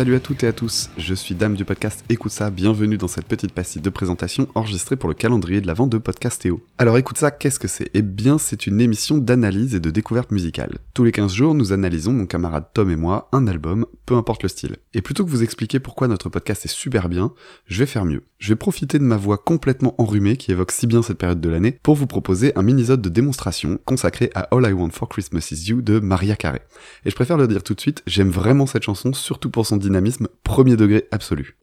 Salut à toutes et à tous, je suis Dame du podcast Écoute ça, bienvenue dans cette petite pastille de présentation enregistrée pour le calendrier de la vente de Podcastéo. Alors écoute ça, qu'est-ce que c'est? Eh bien c'est une émission d'analyse et de découverte musicale. Tous les 15 jours, nous analysons, mon camarade Tom et moi, un album, peu importe le style. Et plutôt que vous expliquer pourquoi notre podcast est super bien, je vais faire mieux. Je vais profiter de ma voix complètement enrhumée qui évoque si bien cette période de l'année pour vous proposer un mini-sode de démonstration consacré à All I Want for Christmas Is You de Maria Carey. Et je préfère le dire tout de suite, j'aime vraiment cette chanson, surtout pour son dynamisme premier degré absolu.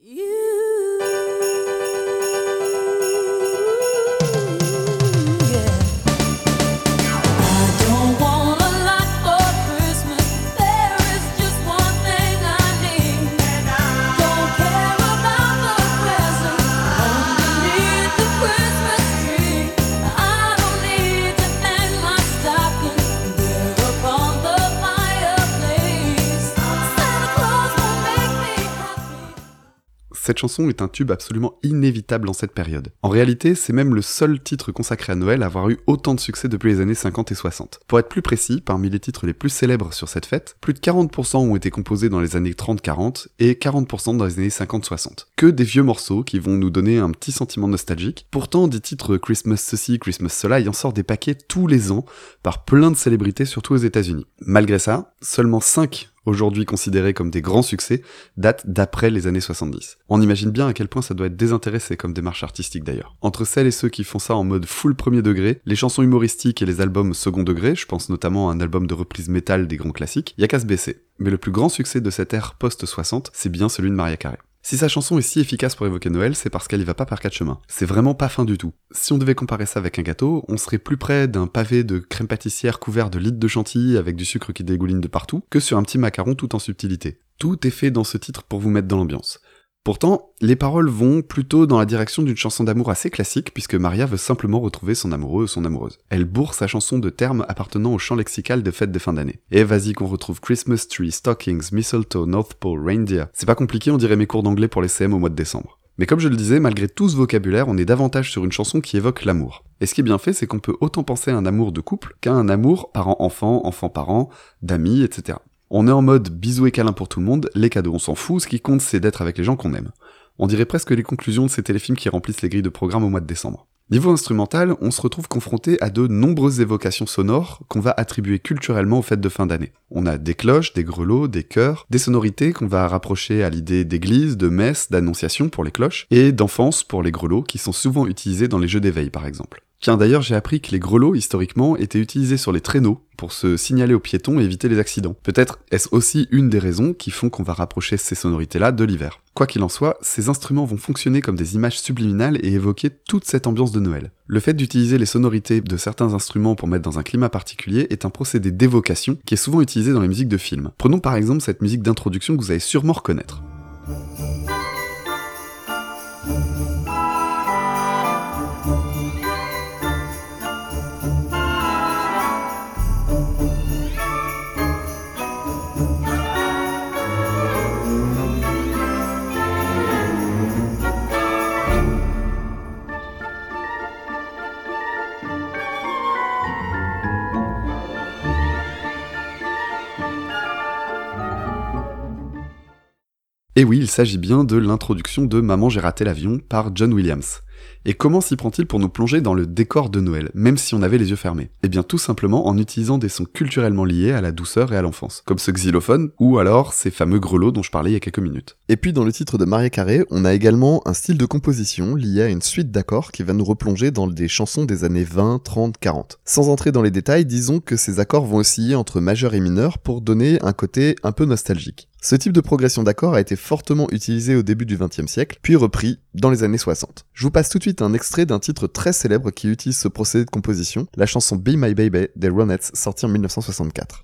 Cette chanson est un tube absolument inévitable en cette période. En réalité, c'est même le seul titre consacré à Noël à avoir eu autant de succès depuis les années 50 et 60. Pour être plus précis, parmi les titres les plus célèbres sur cette fête, plus de 40% ont été composés dans les années 30-40 et 40% dans les années 50-60. Que des vieux morceaux qui vont nous donner un petit sentiment nostalgique. Pourtant, des titres Christmas ceci, Christmas cela, il en sort des paquets tous les ans par plein de célébrités, surtout aux États-Unis. Malgré ça, seulement 5 aujourd'hui considérés comme des grands succès, datent d'après les années 70. On imagine bien à quel point ça doit être désintéressé comme démarche artistique d'ailleurs. Entre celles et ceux qui font ça en mode full premier degré, les chansons humoristiques et les albums second degré, je pense notamment à un album de reprise métal des grands classiques, y a qu'à se baisser. Mais le plus grand succès de cette ère post-60, c'est bien celui de Maria Carey. Si sa chanson est si efficace pour évoquer Noël, c'est parce qu'elle y va pas par quatre chemins. C'est vraiment pas fin du tout. Si on devait comparer ça avec un gâteau, on serait plus près d'un pavé de crème pâtissière couvert de litres de chantilly avec du sucre qui dégouline de partout, que sur un petit macaron tout en subtilité. Tout est fait dans ce titre pour vous mettre dans l'ambiance. Pourtant, les paroles vont plutôt dans la direction d'une chanson d'amour assez classique puisque Maria veut simplement retrouver son amoureux ou son amoureuse. Elle bourre sa chanson de termes appartenant au chant lexical de fêtes de fin d'année. Et vas-y qu'on retrouve Christmas tree, stockings, mistletoe, North Pole, reindeer. C'est pas compliqué, on dirait mes cours d'anglais pour les CM au mois de décembre. Mais comme je le disais, malgré tout ce vocabulaire, on est davantage sur une chanson qui évoque l'amour. Et ce qui est bien fait, c'est qu'on peut autant penser à un amour de couple qu'à un amour parent-enfant, enfant-parent, d'amis, etc. On est en mode bisous et câlin pour tout le monde, les cadeaux on s'en fout, ce qui compte c'est d'être avec les gens qu'on aime. On dirait presque les conclusions de ces téléfilms qui remplissent les grilles de programme au mois de décembre. Niveau instrumental, on se retrouve confronté à de nombreuses évocations sonores qu'on va attribuer culturellement aux fêtes de fin d'année. On a des cloches, des grelots, des chœurs, des sonorités qu'on va rapprocher à l'idée d'église, de messe, d'annonciation pour les cloches, et d'enfance pour les grelots qui sont souvent utilisés dans les jeux d'éveil par exemple. Tiens, d'ailleurs, j'ai appris que les grelots, historiquement, étaient utilisés sur les traîneaux pour se signaler aux piétons et éviter les accidents. Peut-être est-ce aussi une des raisons qui font qu'on va rapprocher ces sonorités-là de l'hiver. Quoi qu'il en soit, ces instruments vont fonctionner comme des images subliminales et évoquer toute cette ambiance de Noël. Le fait d'utiliser les sonorités de certains instruments pour mettre dans un climat particulier est un procédé d'évocation qui est souvent utilisé dans les musiques de films. Prenons par exemple cette musique d'introduction que vous allez sûrement reconnaître. Et oui, il s'agit bien de l'introduction de Maman j'ai raté l'avion par John Williams. Et comment s'y prend-il pour nous plonger dans le décor de Noël, même si on avait les yeux fermés? Eh bien tout simplement en utilisant des sons culturellement liés à la douceur et à l'enfance, comme ce xylophone, ou alors ces fameux grelots dont je parlais il y a quelques minutes. Et puis dans le titre de Maria Carré, on a également un style de composition lié à une suite d'accords qui va nous replonger dans des chansons des années 20, 30, 40. Sans entrer dans les détails, disons que ces accords vont osciller entre majeur et mineur pour donner un côté un peu nostalgique. Ce type de progression d'accords a été fortement utilisé au début du XXe siècle, puis repris dans les années 60. Je vous passe tout de suite un extrait d'un titre très célèbre qui utilise ce procédé de composition, la chanson Be My Baby des Ronettes, sortie en 1964.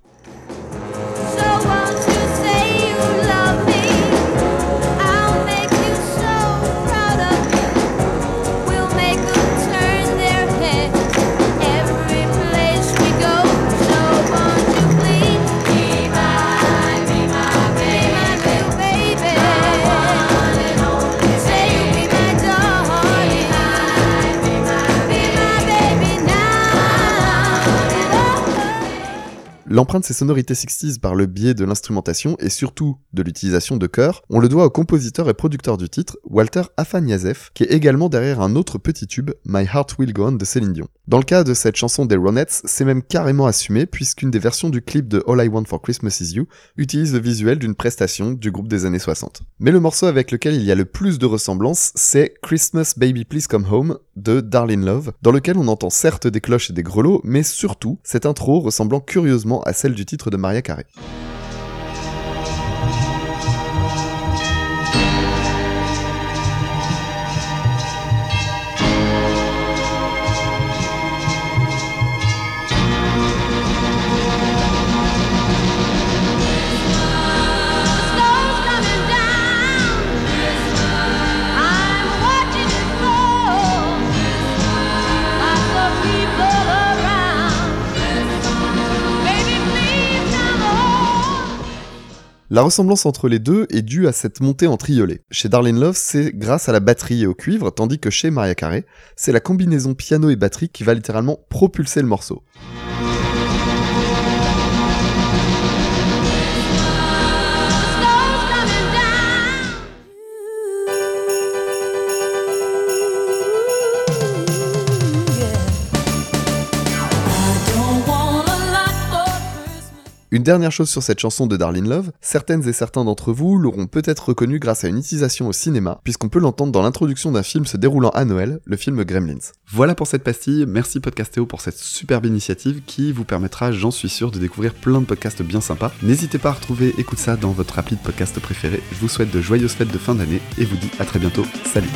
L'empreinte de ces sonorités 60s par le biais de l'instrumentation et surtout de l'utilisation de chœurs, on le doit au compositeur et producteur du titre, Walter Afanyazev, qui est également derrière un autre petit tube, My Heart Will Go On de Céline Dion. Dans le cas de cette chanson des Ronettes, c'est même carrément assumé puisqu'une des versions du clip de All I Want for Christmas Is You utilise le visuel d'une prestation du groupe des années 60. Mais le morceau avec lequel il y a le plus de ressemblances, c'est Christmas Baby Please Come Home de Darlene Love, dans lequel on entend certes des cloches et des grelots, mais surtout cette intro ressemblant curieusement à celle du titre de Maria Carey. La ressemblance entre les deux est due à cette montée en triolet. Chez Darlene Love, c'est grâce à la batterie et au cuivre, tandis que chez Maria Carey, c'est la combinaison piano et batterie qui va littéralement propulser le morceau. Une dernière chose sur cette chanson de Darlene Love, certaines et certains d'entre vous l'auront peut-être reconnue grâce à une utilisation au cinéma, puisqu'on peut l'entendre dans l'introduction d'un film se déroulant à Noël, le film Gremlins. Voilà pour cette pastille, merci Podcastéo pour cette superbe initiative qui vous permettra, j'en suis sûr, de découvrir plein de podcasts bien sympas. N'hésitez pas à retrouver Écoute ça dans votre appli de podcast préféré. Je vous souhaite de joyeuses fêtes de fin d'année et vous dis à très bientôt. Salut